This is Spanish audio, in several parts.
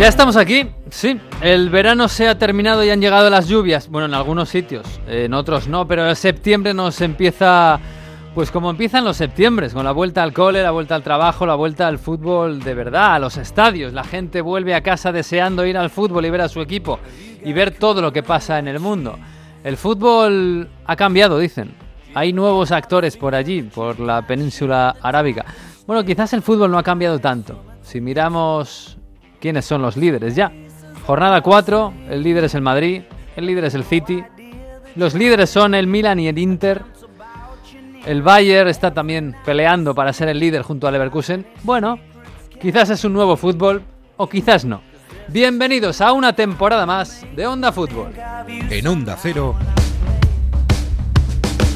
Ya estamos aquí, sí. El verano se ha terminado y han llegado las lluvias. Bueno, en algunos sitios, en otros no, pero en septiembre nos empieza, pues como empiezan los septiembres, con la vuelta al cole, la vuelta al trabajo, la vuelta al fútbol de verdad, a los estadios. La gente vuelve a casa deseando ir al fútbol y ver a su equipo y ver todo lo que pasa en el mundo. El fútbol ha cambiado, dicen. Hay nuevos actores por allí, por la península arábiga. Bueno, quizás el fútbol no ha cambiado tanto. Si miramos quiénes son los líderes ya. Jornada 4, el líder es el Madrid, el líder es el City, los líderes son el Milan y el Inter. El Bayern está también peleando para ser el líder junto al Leverkusen. Bueno, quizás es un nuevo fútbol o quizás no. Bienvenidos a una temporada más de Onda Fútbol. En Onda Cero.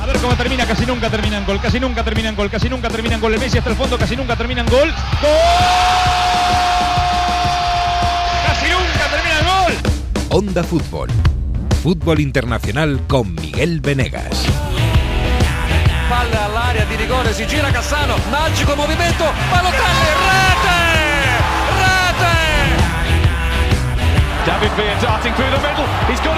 A ver cómo termina, casi nunca termina en gol, casi nunca termina en gol, casi nunca termina en gol. El Messi hasta el fondo, casi nunca termina en gol. ¡Gol! Onda Fútbol. Fútbol internacional con Miguel Venegas. Palla all'area di rigore, si gira Cassano, magico movimento, Balotelli, rete! Rete! David Villa darting through the middle. He's got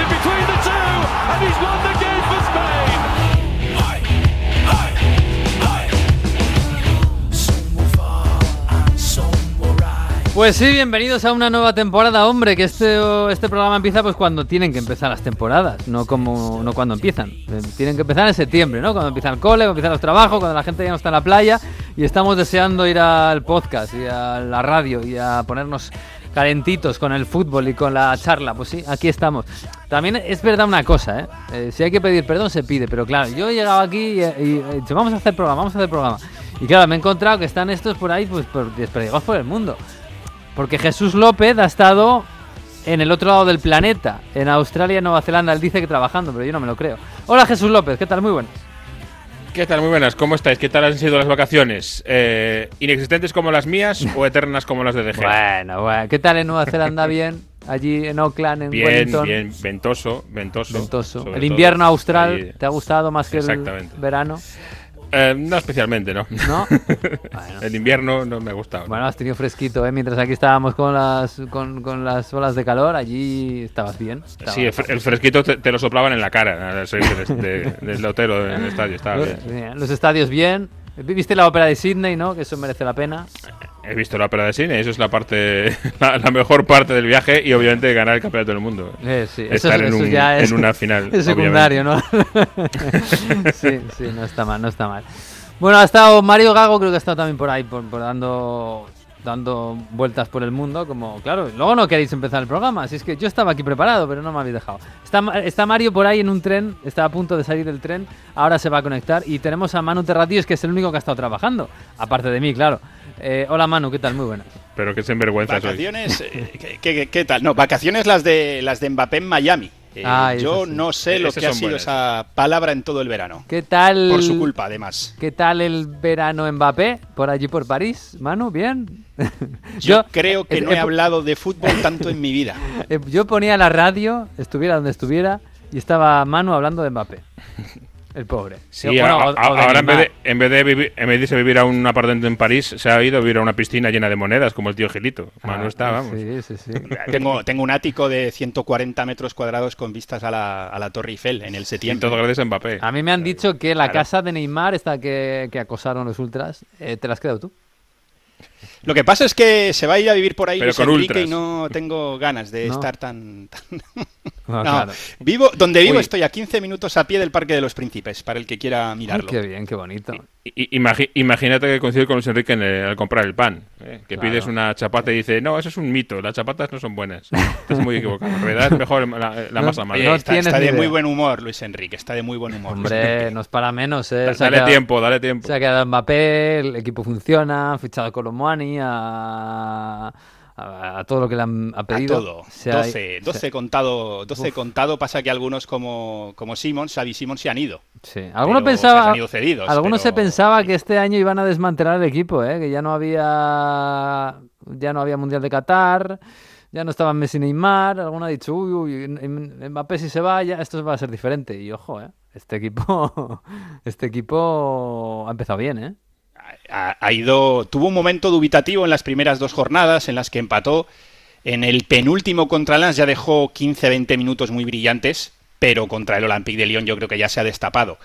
Pues sí, bienvenidos a una nueva temporada, hombre, que este, este programa empieza pues cuando tienen que empezar las temporadas, no como no cuando empiezan. Eh, Tienen que empezar en septiembre, ¿no? Cuando empieza el cole, cuando empiezan los trabajos, cuando la gente ya no está en la playa y estamos deseando ir al podcast y a la radio y a ponernos calentitos con el fútbol y con la charla. Pues sí, aquí estamos. También es verdad una cosa, ¿eh? Eh, si hay que pedir perdón, se pide, pero claro, yo he llegado aquí y, y he dicho, vamos a hacer programa, vamos a hacer programa. Y claro, me he encontrado que están estos por ahí, pues por, desperdigados por el mundo. Porque Jesús López ha estado en el otro lado del planeta, en Australia Nueva Zelanda. Él dice que trabajando, pero yo no me lo creo. Hola Jesús López, ¿qué tal? Muy buenas. ¿Qué tal? Muy buenas, ¿cómo estáis? ¿Qué tal han sido las vacaciones? Eh, ¿Inexistentes como las mías o eternas como las de DG? Bueno, bueno. ¿Qué tal en Nueva Zelanda? Bien. Allí en Auckland, en bien, Wellington. bien, ventoso, ventoso. Ventoso. El todo. invierno austral, Ahí. ¿te ha gustado más que el Exactamente. Eh, no especialmente, ¿no. ¿No? Bueno. El invierno no me ha gustado. Bueno, has tenido fresquito, ¿eh? Mientras aquí estábamos con las, con, con las olas de calor, allí estabas bien. Estabas- Sí, el, fre- el fresquito te, te lo soplaban en la cara al salir del, de- del hotel o del estadio. Estaba bien. Bien, Los estadios bien. Viste la ópera de Sydney, ¿no? Que eso merece la pena. He visto la ópera de cine, eso es la parte, la, la mejor parte del viaje y obviamente ganar el campeonato del mundo. Eh, sí, eso, Estar es- en, eso un- ya es, en una final. es secundario, obviamente. ¿no? sí, sí, no está mal, no está mal. Bueno, ha estado Mario Gago, creo que ha estado también por ahí, por, por dando dando vueltas por el mundo, como, claro, luego no queréis empezar el programa, así es que yo estaba aquí preparado, pero no me habéis dejado. Está, Ma- está Mario por ahí en un tren, está a punto de salir del tren, ahora se va a conectar, y tenemos a Manu Terratillos, que es el único que ha estado trabajando, aparte de mí, claro. Eh, hola Manu, ¿qué tal? Muy buenas. Pero que sinvergüenza soy. Vacaciones, eh, ¿qué, qué- qué tal? No, vacaciones las de las de Mbappé en Miami. Eh, Ah, yo sí. no sé lo Esas que ha sido buenas. esa palabra en todo el verano. ¿Qué tal? Por su culpa, además. ¿Qué tal el verano Mbappé? Por allí por París, Manu, ¿bien? Yo, creo que eh, no he eh, hablado de fútbol tanto en mi vida. eh, yo ponía la radio, estuviera donde estuviera, y estaba Manu hablando de Mbappé. El pobre. Sí, Bueno, a- o- a- o de ahora en vez, de, en, vez de vivir, en vez de irse vivir a un apartamento en París, se ha ido a vivir a una piscina llena de monedas, como el tío Gilito. Manu Ah, está, vamos. Sí, sí, sí. tengo, tengo un ático de 140 metros cuadrados con vistas a la, a la Torre Eiffel en el Y septiembre. todo gracias a Mbappé. A mí me han dicho que la Claro. casa de Neymar, esta que, que acosaron los ultras, eh, ¿te la has quedado tú? Lo que pasa es que se va a ir a vivir por ahí Pero Luis con Enrique ultras. y no tengo ganas de No. estar tan... tan- No, No, claro. vivo, donde vivo Uy. estoy a 15 minutos a pie del Parque de los Príncipes, para el que quiera Ay, mirarlo. qué bien, qué bonito. I- imagínate que coincide con Luis Enrique en el- al comprar el pan. ¿eh? Que Claro. pides una chapata y dice, no, eso es un mito, las chapatas no son buenas. Estás muy equivocado. En realidad es mejor la, masa madre. no está, está de muy buen humor, Luis Enrique, está de muy buen humor. Luis Hombre, no es para menos, ¿eh? Da- Se ha Dale quedado- tiempo, dale tiempo. Se ha quedado Mbappé, el equipo funciona, han fichado a A, a, a todo lo que le han ha A pedido. todo. Se ha- 12, 12 se- contado, 12 Uf. contado. Pasa que algunos como, como Simons, Xavi Simons se han ido. Sí. Algunos Pero, o sea, pensaba, se han ido cedidos, algunos se pensaba que este año iban a desmantelar el equipo, ¿eh? que ya no había ya no había mundial de Qatar, ya no estaban Messi Neymar. Alguno ha dicho, uy, uy, Mbappé si se va, ya esto va a ser diferente. Y ojo, ¿eh? este equipo, este equipo ha empezado bien, ¿eh? Ha, ido, tuvo un momento dubitativo en las primeras dos jornadas en las que empató En el penúltimo contra Lens ya dejó 15-20 minutos muy brillantes, pero contra el Olympique de Lyon yo creo que ya se ha destapado.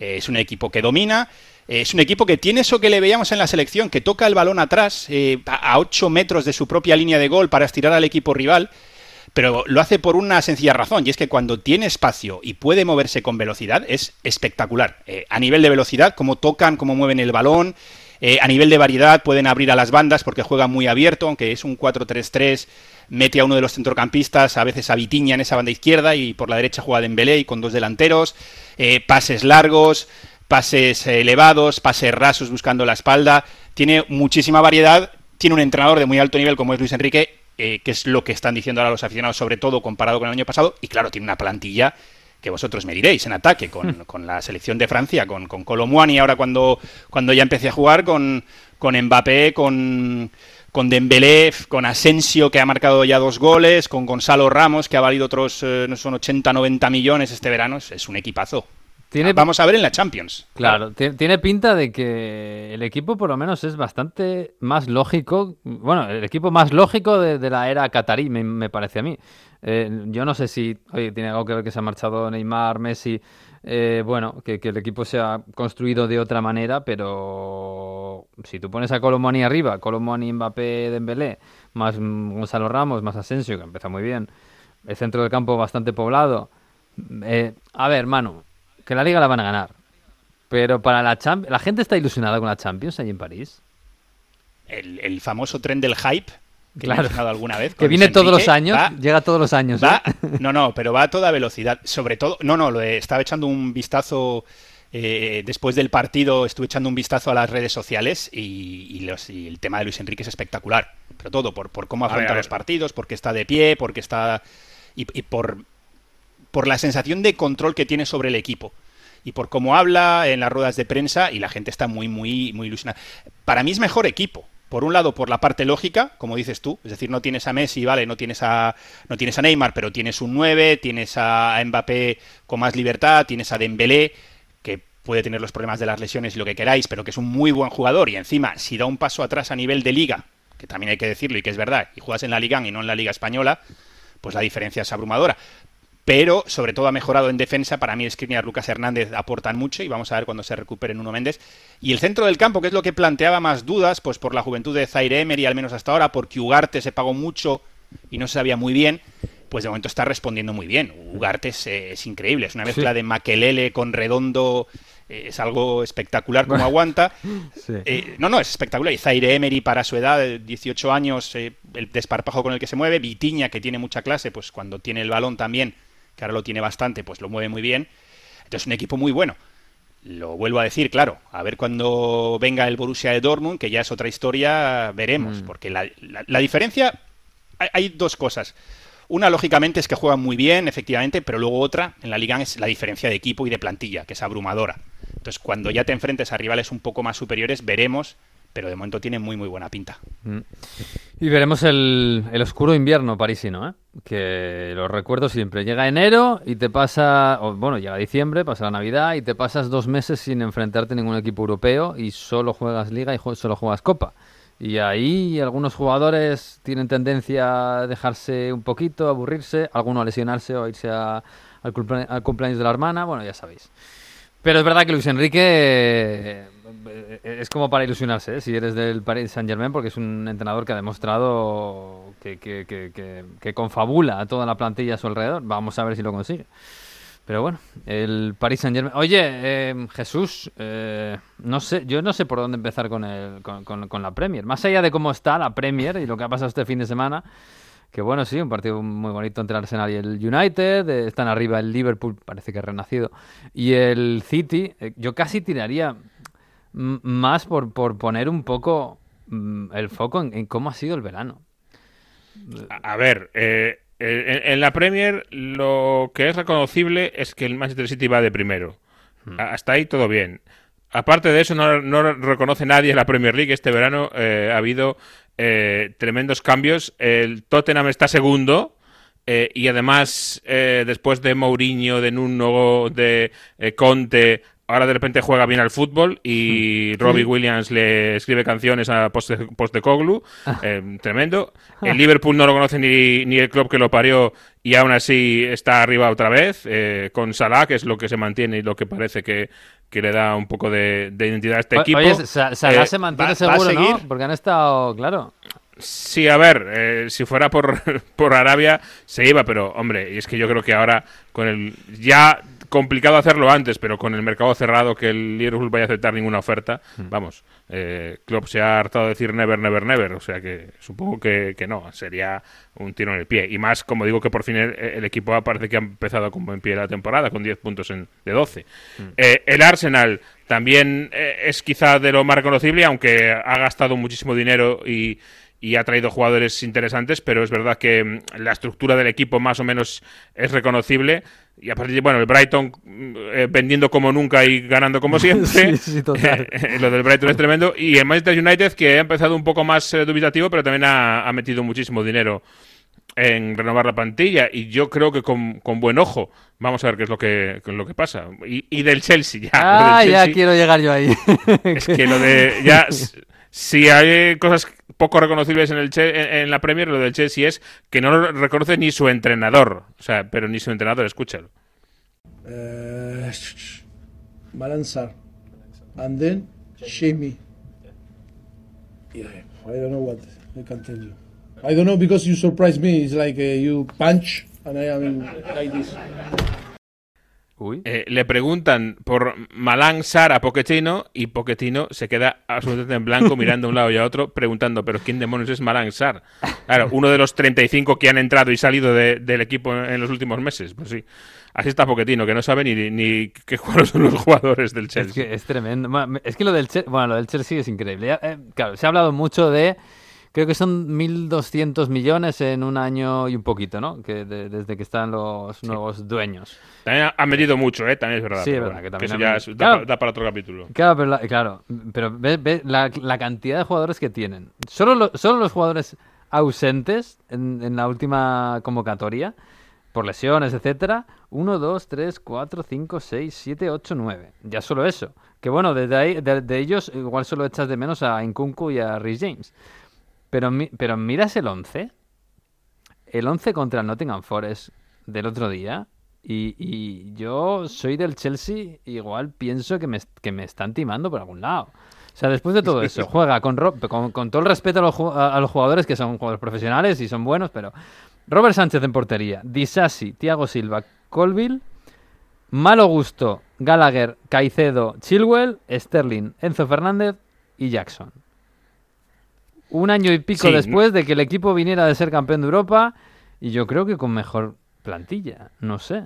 Eh, es un equipo que domina, eh, es un equipo que tiene eso que le veíamos en la selección, que toca el balón atrás, eh, a 8 metros de su propia línea de gol para estirar al equipo rival, pero lo hace por una sencilla razón, y es que cuando tiene espacio y puede moverse con velocidad, es espectacular. a nivel de velocidad, cómo tocan, cómo mueven el balón, a nivel de variedad, pueden abrir a las bandas porque juega muy abierto, aunque es un 4-3-3 mete a uno de los centrocampistas, a veces a Vitiña en esa banda izquierda y por la derecha juega Dembélé y con dos delanteros, eh, pases largos, pases elevados, pases rasos buscando la espalda, tiene muchísima variedad, tiene un entrenador de muy alto nivel como es Luis Enrique, eh, que es lo que están diciendo ahora los aficionados, sobre todo comparado con el año pasado, y claro, tiene una plantilla que vosotros me diréis en ataque con, con la selección de Francia, con, con Colomwani ahora cuando, cuando ya empecé a jugar, con, con Mbappé, con con Dembélé, con Asensio que ha marcado ya dos goles, con Gonzalo Ramos que ha valido otros, eh, no son 80, 90 millones este verano, es, un equipazo. ¿Tiene... Vamos a ver en la Champions. Claro, tiene pinta de que el equipo por lo menos es bastante más lógico, bueno, el equipo más lógico de, la era catarí, me, parece a mí. Eh, yo no sé si, oye, tiene algo que ver que se ha marchado Neymar, Messi, eh, bueno, que, el equipo se ha construido de otra manera, pero si tú pones a Colomoni arriba, Colomoni, Mbappé, Dembélé, más Gonzalo Ramos, más Asensio, que empieza muy bien, el centro del campo bastante poblado. Eh, a ver, Manu, que la liga la van a ganar, pero para la Champions, ¿la gente está ilusionada con la Champions ahí en París? el famoso tren del hype que claro. alguna vez. Que viene todos los años, llega todos los años. Va, ¿eh? No, no, pero va a toda velocidad. Sobre todo, no, no, lo estaba echando un vistazo eh, después del partido, estuve echando un vistazo a las redes sociales y, el tema de Luis Enrique es espectacular. Pero todo, por, por cómo afronta los partidos, porque está de pie, porque está. y, por, por la sensación de control que tiene sobre el equipo y por cómo habla en las ruedas de prensa y la gente está muy, muy, muy ilusionada. Para mí es mejor equipo por un lado por la parte lógica, como dices tú, es decir, no tienes a Messi, vale, no tienes a no tienes a Neymar, pero tienes un 9, tienes a Mbappé con más libertad, tienes a Dembélé que puede tener los problemas de las lesiones y lo que queráis, pero que es un muy buen jugador y encima si da un paso atrás a nivel de liga, que también hay que decirlo y que es verdad, y juegas en la Liga y no en la Liga española, pues la diferencia es abrumadora pero sobre todo ha mejorado en defensa. Para mí Skriniar, Lucas Hernández aportan mucho y vamos a ver cuando se recupere Nuno Méndez. Y el centro del campo, que es lo que planteaba más dudas, pues por la juventud de Zaire Emery, al menos hasta ahora, porque Ugarte se pagó mucho y no se sabía muy bien, pues de momento está respondiendo muy bien. Ugarte es, increíble, es una mezcla de Maquelele con Redondo, eh, es algo espectacular como aguanta. Eh, no, no, es espectacular. Y Zaire Emery para su edad, 18 años, eh, el desparpajo con el que se mueve, Vitiña, que tiene mucha clase, pues cuando tiene el balón también que ahora lo tiene bastante, pues lo mueve muy bien. Entonces, un equipo muy bueno. Lo vuelvo a decir, claro, a ver cuando venga el Borussia de Dortmund, que ya es otra historia, veremos, mm. porque la, diferencia, hay, dos cosas. Una, lógicamente, es que juegan muy bien, efectivamente, pero luego otra, en la liga, es la diferencia de equipo y de plantilla, que es abrumadora. Entonces, cuando ya te enfrentes a rivales un poco más superiores, veremos pero de momento tiene muy muy buena pinta. Mm. Y veremos el, oscuro invierno parisino, ¿eh? que lo recuerdo siempre. Llega enero y te pasa, bueno, llega diciembre, pasa la Navidad y te pasas dos meses sin enfrentarte a ningún equipo europeo y solo juegas liga y solo juegas copa. Y ahí algunos jugadores tienen tendencia a dejarse un poquito, a aburrirse, algunos a lesionarse o a irse al, al cumpleaños de la hermana, bueno, ya sabéis. Pero es verdad que Luis Enrique eh, es como para ilusionarse, ¿eh? si eres del Paris Saint Germain, porque es un entrenador que ha demostrado que, que, que, que, confabula a toda la plantilla a su alrededor. Vamos a ver si lo consigue. Pero bueno, el Paris Saint Germain. Oye, eh, Jesús, no sé, yo no sé por dónde empezar con, el, con, con, la Premier. Más allá de cómo está la Premier y lo que ha pasado este fin de semana, que bueno, sí, un partido muy bonito entre el Arsenal y el United. están arriba el Liverpool, parece que ha renacido. Y el City, yo casi tiraría más por, por poner un poco mm, el foco en, cómo ha sido el verano. A, ver, eh, en, la Premier lo que es reconocible es que el Manchester City va de primero. Hmm. Hasta ahí todo bien. Aparte de eso, no, no, reconoce nadie en la Premier League. Este verano eh, ha habido eh, tremendos cambios. El Tottenham está segundo. y además, después de Mourinho, de Nuno, de Conte, ahora de repente juega bien al fútbol y Robbie Williams le escribe canciones a post de Coglu, ah. eh, tremendo. El Liverpool no lo conoce ni, ni, el club que lo parió y aún así está arriba otra vez, eh, con Salah, que es lo que se mantiene y lo que parece que, le da un poco de, identidad a este equipo. Oye, Salah se mantiene seguro, ¿no? Porque han estado, claro... Sí, a ver, si fuera por, por Arabia se iba, pero hombre, y es que yo creo que ahora con el ya complicado hacerlo antes, pero con el mercado cerrado que el Liverpool vaya a aceptar ninguna oferta, hmm. vamos, eh, Klopp se ha hartado de decir never, never, never, o sea que supongo que, no, sería un tiro en el pie. Y más, como digo, que por fin el, equipo parece que ha empezado como en pie la temporada, con 10 puntos en, de 12. Hmm. Eh, el Arsenal también eh, es quizá de lo más reconocible, aunque ha gastado muchísimo dinero y y ha traído jugadores interesantes, pero es verdad que mm, la estructura del equipo más o menos es reconocible. Y a partir de, bueno, el Brighton mm, eh, vendiendo como nunca y ganando como siempre. sí, total. Eh, lo del Brighton es tremendo. Y el Manchester United, que ha empezado un poco más eh, dubitativo, pero también ha, metido muchísimo dinero en renovar la plantilla. Y yo creo que con, buen ojo. Vamos a ver qué es lo que, lo que pasa. Y, del Chelsea, ya. Ah, ya quiero llegar yo ahí. es que lo de. Ya, si hay cosas poco reconocibles en, el en, la Premier, lo del Chelsea es que no lo reconoce ni su entrenador. O sea, pero ni su entrenador, escúchalo. Uh, Malansar. And then Shemi. Yeah, I don't know what I can tell you. I don't know because you surprised me. It's like uh, you punch and I am like this. Eh, le preguntan por Malang Sar a Pochettino y Pochettino se queda absolutamente en blanco mirando a un lado y a otro preguntando, pero ¿quién demonios es Malang Sar? Claro, uno de los 35 que han entrado y salido del equipo en los últimos meses. Pues sí, así está Pochettino, que no sabe ni, ni qué jugadores son los jugadores del Chelsea. Es que es tremendo. Es que lo del, bueno, lo del Chelsea es increíble. Eh, claro, se ha hablado mucho de creo que son 1.200 millones en un año y un poquito, ¿no? Que desde que están los nuevos dueños. También han medido mucho, ¿eh? También es verdad. Sí, es verdad. Que también eso ya da, para otro capítulo. Claro, pero, claro, pero ve, la, la, cantidad de jugadores que tienen. Solo, solo los jugadores ausentes en, en, la última convocatoria, por lesiones, etcétera, 1, 2, 3, 4, 5, 6, 7, 8, 9. Ya solo eso. Que bueno, desde ahí, de, ellos igual solo echas de menos a Inkunku y a Rhys James. Pero, pero miras el 11. El 11 contra el Nottingham Forest del otro día. Y, yo soy del Chelsea, igual pienso que me, que me están timando por algún lado. O sea, después de todo eso, juega con, con, con todo el respeto a los, a, los, jugadores que son jugadores profesionales y son buenos, pero Robert Sánchez en portería, Disasi, Thiago Silva, Colville, Malo Gusto, Gallagher, Caicedo, Chilwell, Sterling, Enzo Fernández y Jackson. Un año y pico después de que el equipo viniera de ser campeón de Europa y yo creo que con mejor plantilla, no sé.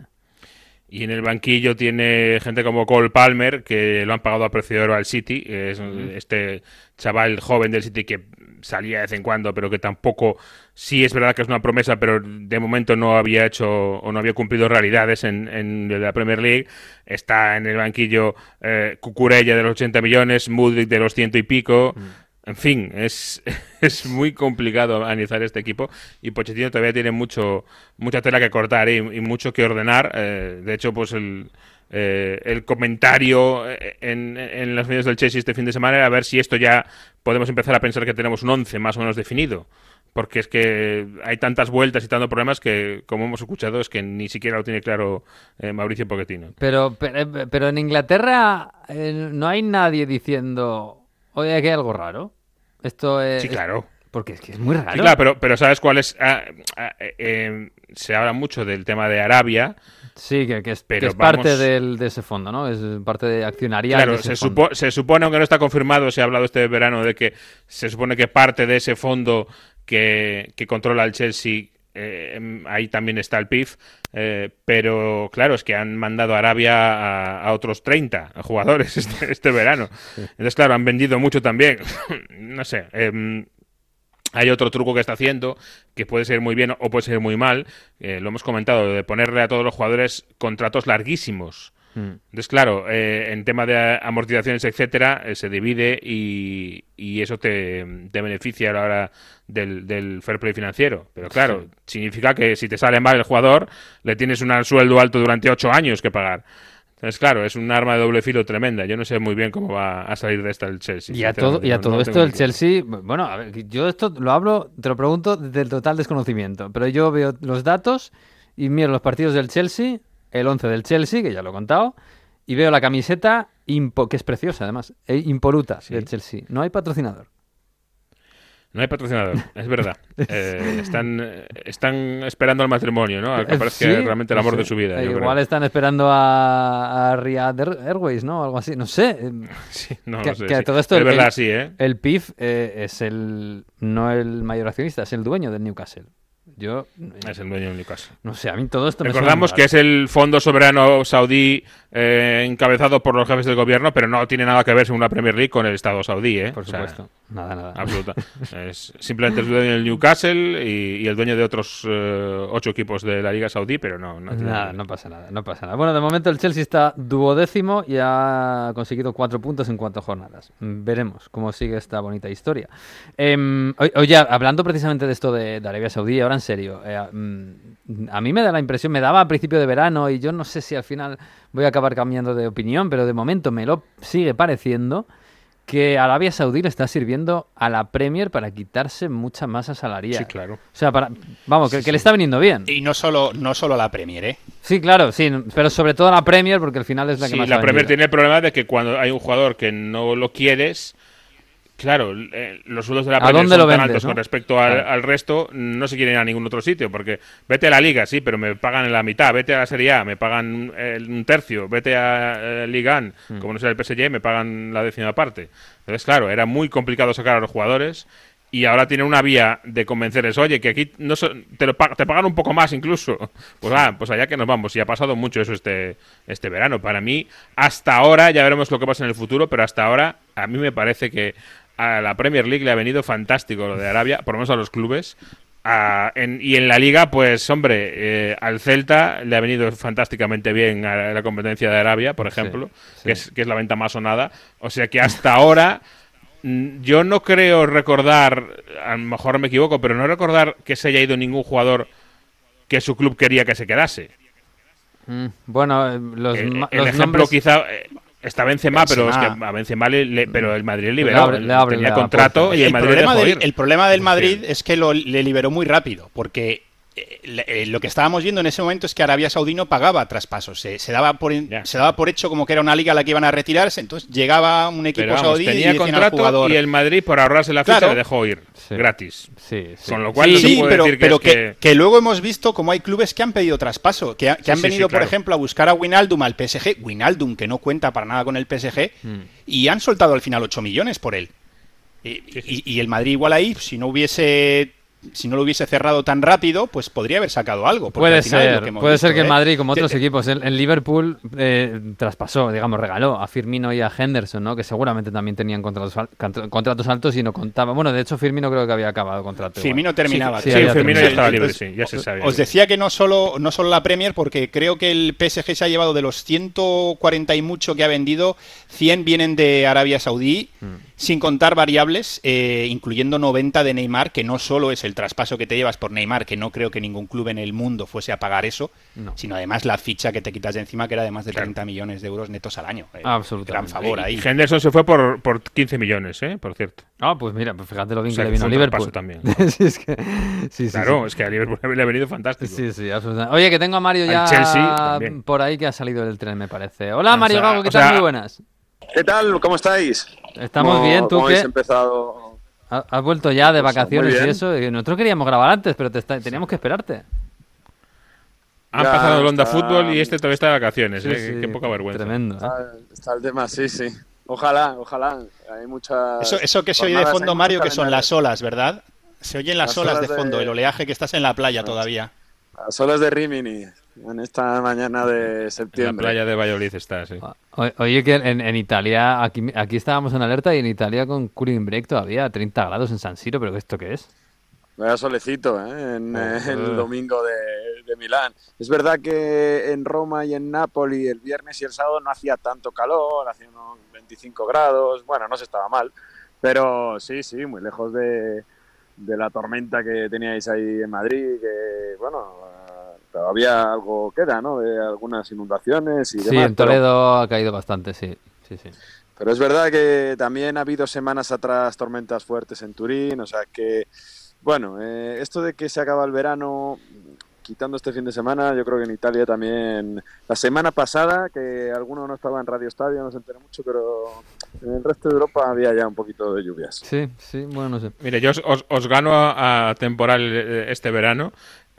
Y en el banquillo tiene gente como Cole Palmer, que lo han pagado a precio de oro al City. Es este chaval joven del City que salía de vez en cuando, pero que tampoco, sí es verdad que es una promesa, pero de momento no había hecho o no había cumplido realidades en, en la Premier League. Está en el banquillo eh, Cucurella de los 80 millones, Mudrik de los ciento y pico. En fin, es, es muy complicado analizar este equipo y Pochettino todavía tiene mucho mucha tela que cortar y, mucho que ordenar. Eh, de hecho, pues el, eh, el comentario eh, en, en los medios del Chelsea este fin de semana era a ver si esto ya podemos empezar a pensar que tenemos un 11 más o menos definido. Porque es que hay tantas vueltas y tantos problemas que, como hemos escuchado, es que ni siquiera lo tiene claro Mauricio Pochettino. Pero, pero, pero en Inglaterra no hay nadie diciendo Oye, aquí hay algo raro. Esto es. Sí, claro. Porque es que es muy raro. Sí, claro, pero, pero ¿sabes cuál es? Ah, ah, eh, em, se habla mucho del tema de Arabia. Sí, que, es, parte del, de ese fondo, ¿no? Es parte de accionaria. Claro, se, se, supone, aunque no está confirmado, se ha hablado este verano de que se supone que parte de ese fondo que, que controla el Chelsea eh, em, ahí también está el PIF, eh, pero claro, es que han mandado a Arabia a, otros 30 jugadores este, este, verano. Entonces, claro, han vendido mucho también. no sé. Em, hay otro truco que está haciendo que puede ser muy bien o puede ser muy mal. Eh, lo hemos comentado, de ponerle a todos los jugadores contratos larguísimos. Mm. Entonces, claro, eh, en tema de amortizaciones, etcétera, eh, se divide y, eso te, beneficia a la hora del, fair play financiero. Pero claro, significa que si te sale mal el jugador, le tienes un sueldo alto durante ocho años que pagar. Es claro, es un arma de doble filo tremenda. Yo no sé muy bien cómo va a salir de esta el Chelsea. Y a todo, y a todo esto el Chelsea, bueno, a ver, yo esto lo hablo, te lo pregunto del total desconocimiento, pero yo veo los datos y miro los partidos del Chelsea, el 11 del Chelsea, que ya lo he contado, y veo la camiseta, que es preciosa además, e impoluta del Chelsea. No hay patrocinador. No hay patrocinador, es verdad. Eh, están, están esperando el matrimonio, ¿no? A que aparezca realmente el amor de su vida. igual están esperando a, a, Riyadh Airways, ¿no? Algo así, no sé. Sí, no, sé. todo esto, es verdad, sí, ¿eh? El PIF eh, es el no el mayor accionista, es el dueño del Newcastle. Yo, es el dueño de Newcastle. No sé, a mí todo esto me Recordamos que es el Fondo Soberano Saudí eh, encabezado por los jefes del gobierno, pero no tiene nada que ver, según la Premier League, con el Estado saudí. ¿eh? Por supuesto. nada, nada. Absoluta. es simplemente el dueño del Newcastle y, el dueño de otros eh, ocho equipos de la Liga Saudí, pero no. nada, no pasa nada, no pasa nada. Bueno, de momento el Chelsea está duodécimo y ha conseguido cuatro puntos en cuatro jornadas. Veremos cómo sigue esta bonita historia. Em, oye, hablando precisamente de esto de, de Arabia Saudí, ahora en serio, eh, mm, a mí me da la impresión, me daba a principio de verano y yo no sé si al final voy a acabar cambiando de opinión, pero de momento me lo sigue pareciendo que Arabia Saudí le está sirviendo a la Premier para quitarse mucha masa salarial. Sí, claro. O sea, para, vamos, que, le está viniendo bien. Y no solo, no solo a la Premier, ¿eh? Sí, claro, sí, pero sobre todo a la Premier porque al final es la que más la Premier tiene el problema de que cuando hay un jugador que no lo quieres Claro, eh, los sueldos de la Premier son tan altos con respecto al, resto, no se quieren ir a ningún otro sitio, porque vete a la Liga, sí, pero me pagan en la mitad, vete a la Serie A, me pagan un tercio, vete a, Liga mm. como no sea el PSG, me pagan la décima parte. Entonces, claro, era muy complicado sacar a los jugadores y ahora tiene una vía de convencerles, oye, que aquí no te, lo te pagan un poco más incluso. Pues ah, pues allá que nos vamos. Y ha pasado mucho eso este, este verano. Para mí, hasta ahora, ya veremos lo que pasa en el futuro, pero hasta ahora a mí me parece que a la Premier League le ha venido fantástico lo de Arabia, por lo menos a los clubes. y en la liga, pues hombre, eh, al Celta le ha venido fantásticamente bien a la competencia de Arabia, por ejemplo, Que, es, que es la venta más sonada. O sea que hasta ahora mm, yo no creo recordar, a lo mejor me equivoco, pero no recordar que se haya ido ningún jugador que su club quería que se quedase. Mm, bueno, los, el, el ejemplo quizá eh, Está Benzema, pero es que a Benzema le, pero el Madrid liberó. tenía contrato y el, Madrid problema del, el problema del Madrid es que lo, le liberó muy rápido, porque lo que estábamos viendo en ese momento es que Arabia Saudí no pagaba traspasos. Se, daba por, se daba por hecho como que era una liga a la que iban a retirarse. Entonces llegaba un equipo saudí tenía y contrato y el Madrid, por ahorrarse la ficha, le dejó ir gratis. Sí, Con lo cual, sí, pero, pero que, que, luego hemos visto como hay clubes que han pedido traspaso, que, han venido, por ejemplo, a buscar a Winaldum al PSG. Winaldum, que no cuenta para nada con el PSG, hmm. y han soltado al final 8 millones por él. y el Madrid igual ahí, si no hubiese si no lo hubiese cerrado tan rápido, pues podría haber sacado algo. Puede ser, puede ser que en ¿eh? Madrid, como otros equipos, en, Liverpool eh, traspasó, digamos, regaló a Firmino y a Henderson, ¿no? Que seguramente también tenían contratos, contratos altos y no contaba. Bueno, de hecho, Firmino creo que había acabado contrato. Firmino terminaba. Sí, Firmino ya estaba libre, sí, ya se sabía. Os decía que no solo, no solo la Premier, porque creo que el PSG se ha llevado de los 140 y mucho que ha vendido, 100 vienen de Arabia Saudí. Mm sin contar variables, eh, incluyendo 90 de Neymar, que no solo es el traspaso que te llevas por Neymar, que no creo que ningún club en el mundo fuese a pagar eso, sino además la ficha que te quitas de encima, que era de más de 30 millones de euros netos al año. Eh, Absolutamente. Gran favor ahí. Y Henderson se fue por, por 15 millones, ¿eh? por cierto. Ah, pues mira, pues fíjate lo bien que le vino a Liverpool. también. sí, es que, sí, claro, es que a Liverpool le ha venido fantástico. Sí, sí, absolutamente. Oye, que tengo a Mario ya por ahí que ha salido del tren, me parece. Hola, Mario Gago, ¿qué tal? Muy buenas. ¿Qué tal? ¿Cómo estáis? Estamos bien, ¿tú qué? empezado? ¿Has vuelto ya de pues, vacaciones y eso? Nosotros queríamos grabar antes, pero teníamos que esperarte. Han pasado el Onda Fútbol y este todavía está de vacaciones, ¿eh? Qué poca vergüenza. Tremendo. ¿eh? Está, el tema, sí, sí. Ojalá, ojalá. Hay muchas. Eso, eso que se oye de fondo, Mario, que son las olas, ¿verdad? Se oyen las, olas, de fondo, el oleaje que estás en la playa todavía. Las olas de Rimini en esta mañana de septiembre. En la playa de Valladolid está, sí. Oye, que en, Italia, aquí, aquí estábamos en alerta y en Italia con cooling break todavía, 30 grados en San Siro, pero ¿esto qué es? Vaya solecito, ¿eh? En el domingo de, de, Milán. Es verdad que en Roma y en Nápoli el viernes y el sábado no hacía tanto calor, hacía unos 25 grados, bueno, no se estaba mal, pero sí, sí, muy lejos de, de la tormenta que teníais ahí en Madrid, que, bueno, todavía algo queda, ¿no? De algunas inundaciones y Sí, demás. en pero- Toledo ha caído bastante, sí. sí, sí. Pero es verdad que también ha habido semanas atrás tormentas fuertes en Turín, o sea que, bueno, eh, esto de que se acaba el verano, quitando este fin de semana, yo creo que en Italia también, la semana pasada, que alguno no estaba en Radio Estadio, no se enteró mucho, pero en el resto de Europa había ya un poquito de lluvias. Sí, sí, bueno, no sé. Mire, yo os, os- os gano a, a temporal eh, este verano.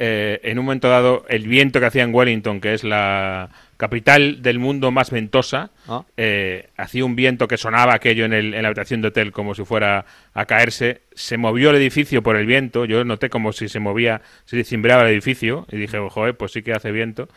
Eh, en un momento dado, el viento que hacía en Wellington, que es la capital del mundo más ventosa, Ah. eh, hacía un viento que sonaba aquello en, el- en la habitación de hotel como si fuera a caerse. Se movió el edificio por el viento. Yo noté como si se movía, se cimbraba el edificio. Y dije, joder, pues sí que hace viento.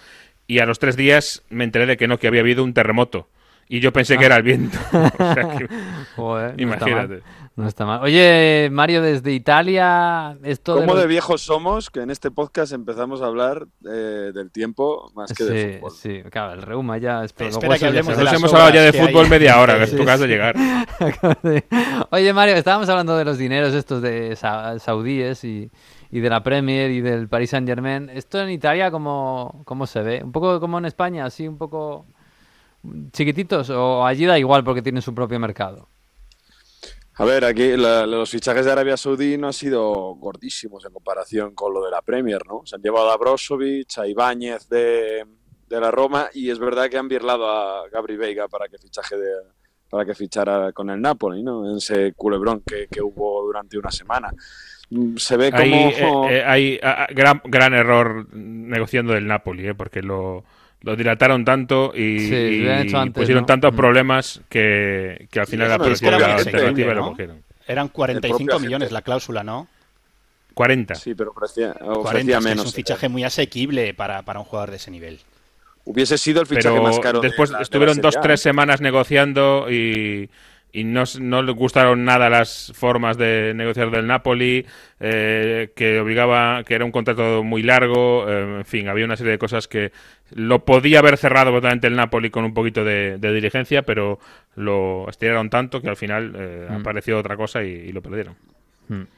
Y a los tres días me enteré de que no, que había habido un terremoto. Y yo pensé que era el viento. O sea que- Joder, imagínate. No está mal. Oye, Mario, desde Italia, esto de ¿Cómo los- de viejos somos que en este podcast empezamos a hablar eh, del tiempo más que de Sí, fútbol? sí, claro, el reuma ya... es- Espera que hablemos de las hemos hablado ya de fútbol hay. media hora, que Sí, acabas de sí. llegar. Oye, Mario, estábamos hablando de los dineros estos de sa- saudíes y, y de la Premier y del Paris Saint Germain. ¿Esto en Italia cómo, cómo se ve? ¿Un poco como en España, así un poco chiquititos? ¿O allí da igual porque tienen su propio mercado? A ver, aquí la- los fichajes de Arabia Saudí no han sido gordísimos en comparación con lo de la Premier, ¿no? Se han llevado a Brozovic, a Ibáñez de, de la Roma y es verdad que han birlado a Gabri Veiga para que fichaje de, para que fichara con el Napoli, ¿no? En ese culebrón que, que hubo durante una semana. Mm, Se ve como... Hay, eh, eh, hay ah, ah, gran, gran error negociando del Napoli, eh, porque lo, lo dilataron tanto y, Sí, pusieron ¿no? tantos Mm. problemas que, que al final la muy alternativa exigente, lo cogieron. Eran El 45 propio millones la cláusula, ¿no? 40. Sí, pero ofrecía, 40, ofrecía menos. es un fichaje muy asequible para, para un jugador de ese nivel. Hubiese sido el fichaje Pero más caro de después de la estuvieron Serie dos, tres semanas negociando y, y no, no les gustaron nada las formas de negociar del Napoli, eh, que obligaba, que era un contrato muy largo, eh, en fin, había una serie de cosas que lo podía haber cerrado totalmente el Napoli con un poquito de, de diligencia, pero lo estiraron tanto que al final eh, Mm. apareció otra cosa y, y lo perdieron.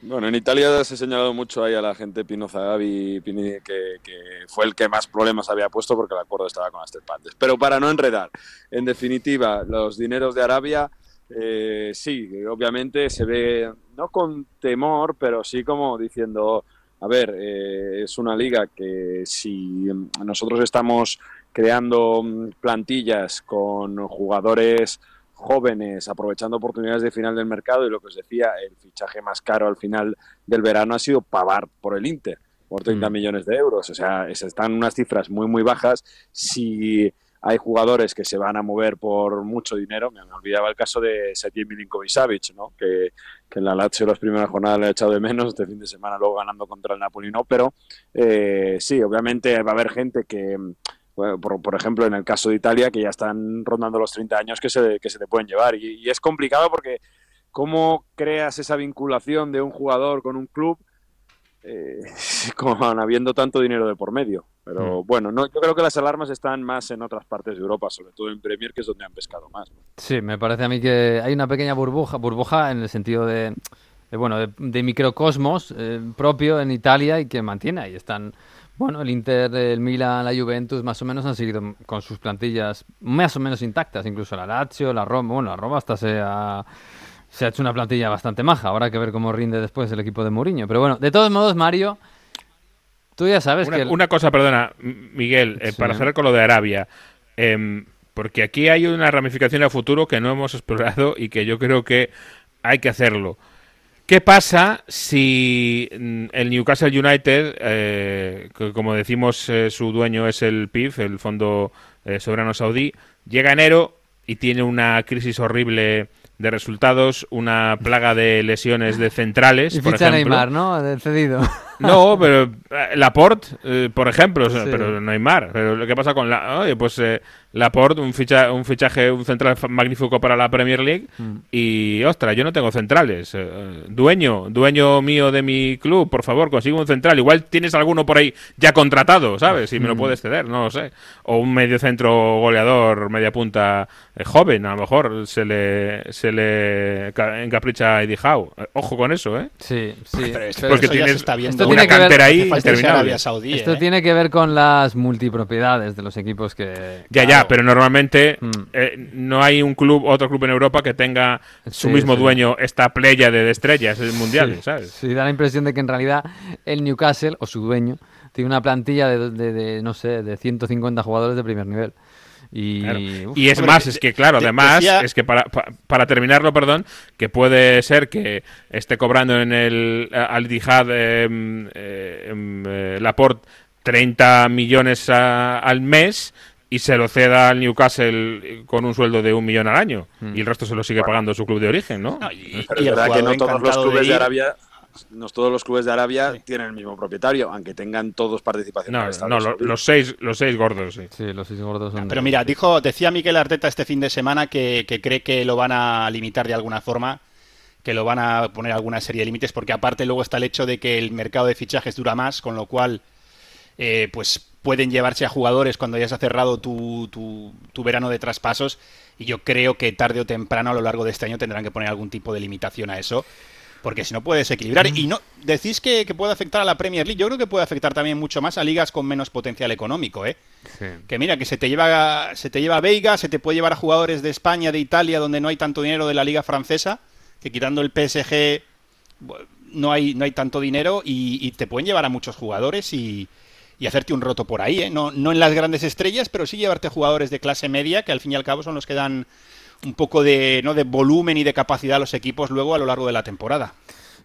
Bueno, en Italia se ha señalado mucho ahí a la gente Pino Zagabi, Pini, que, que fue el que más problemas había puesto porque el acuerdo estaba con partes. Pero para no enredar, en definitiva, los dineros de Arabia, eh, sí, obviamente se ve, no con temor, pero sí como diciendo, a ver, eh, es una liga que si nosotros estamos creando mm, plantillas con jugadores jóvenes, aprovechando oportunidades de final del mercado y lo que os decía, el fichaje más caro al final del verano ha sido Pavar por el Inter, por 30 Mm. millones de euros. O sea, es- están unas cifras muy, muy bajas. Si hay jugadores que se van a mover por mucho dinero, me olvidaba el caso de Sergej Milinkovic-Savic, ¿no? que, en la Lazio las primeras jornadas le ha echado de menos, este fin de semana luego ganando contra el Napoli no, pero eh, sí, obviamente va a haber gente que, por, por ejemplo, en el caso de Italia, que ya están rondando los 30 años que se, que se te pueden llevar. Y es complicado porque cómo creas esa vinculación de un jugador con un club eh, con habiendo tanto dinero de por medio. Pero bueno, no, yo creo que las alarmas están más en otras partes de Europa, sobre todo en Premier, que es donde han pescado más. ¿no? Sí, me parece a mí que hay una pequeña burbuja, burbuja en el sentido de, de, bueno, de, de microcosmos eh, propio en Italia y que mantiene ahí. Están, bueno, el Inter, el Milan, la Juventus, más o menos han seguido con sus plantillas más o menos intactas, incluso la Lazio, la Roma, bueno, la Roma hasta se ha, se ha hecho una plantilla bastante maja. Ahora hay que ver cómo rinde después el equipo de Mourinho. Pero bueno, de todos modos, Mario, tú ya sabes Una, que... el- una cosa, perdona, Miguel, eh, Sí. para cerrar con lo de Arabia. em, porque aquí hay una ramificación a futuro que no hemos explorado y que yo creo que hay que hacerlo. ¿Qué pasa si mm, el Newcastle United, eh, que como decimos eh, su dueño es el PIF, el Fondo eh, Soberano Saudí, llega enero y tiene una crisis horrible de resultados, una plaga de lesiones de centrales, y por ficha ejemplo. Neymar, ¿no? Cedido. No, pero eh, Laporte, eh, por ejemplo, o sea, Sí. pero Neymar. Pero lo que pasa con la, oye, pues eh, Laporte, un ficha, un fichaje, un central magnífico para la Premier League Mm. y ostras, yo no tengo centrales. Eh, dueño, dueño mío de mi club, por favor, consigue un central. Igual tienes alguno por ahí ya contratado, ¿sabes? Y me lo Mm. puedes ceder, no lo sé. O un medio centro goleador, media punta eh, joven, a lo mejor se le se le ca- encapricha a Eddie Howe. Ojo con eso, ¿eh? Sí, sí. Pero Porque eso ya tienes- se está viendo. Esto tiene que ver, cantera ahí interminable. Arabia Saudí, esto ¿eh? tiene que ver con las multipropiedades de los equipos que... Ya, ya, pero normalmente Mm. eh, no hay un club, otro club en Europa que tenga su Sí, mismo sí. dueño esta playa de estrellas mundiales, Sí, ¿sabes? Sí, da la impresión de que en realidad el Newcastle, o su dueño, tiene una plantilla de, de- de, no sé, de 150 jugadores de primer nivel. Y, Claro. uf, Y es Hombre, más, es que claro, de- además, decía- es que para, pa- para terminarlo, perdón, que puede ser que esté cobrando en el al Dijad eh, eh, em, eh, Laporte 30 millones a- al mes y se lo ceda al Newcastle con un sueldo de un millón al año y el resto se lo sigue pagando su club de origen, ¿no? No, y, Pero y es el verdad que no todos los clubes de. Arabia, no todos los clubes de Arabia tienen el mismo propietario, aunque tengan todos participación. en No, los seis, los seis gordos, sí. sí, los seis gordos son... Pero de- mira, dijo, decía Miquel Arteta este fin de semana que, que cree que lo van a limitar de alguna forma, que lo van a poner alguna serie de límites, porque aparte luego está el hecho de que el mercado de fichajes dura más, con lo cual eh, pues pueden llevarse a jugadores cuando hayas cerrado tu, tu, tu verano de traspasos y yo creo que tarde o temprano a lo largo de este año tendrán que poner algún tipo de limitación a eso porque si no puede desequilibrar y no decís que, que puede afectar a la Premier League yo creo que puede afectar también mucho más a ligas con menos potencial económico ¿eh? Sí. que mira que se te lleva se te lleva a Veiga se te puede llevar a jugadores de España de Italia donde no hay tanto dinero de la liga francesa que quitando el PSG no hay no hay tanto dinero y, y te pueden llevar a muchos jugadores y, y hacerte un roto por ahí ¿eh? no, no en las grandes estrellas pero sí llevarte jugadores de clase media que al fin y al cabo son los que dan un poco de no de volumen y de capacidad a los equipos luego a lo largo de la temporada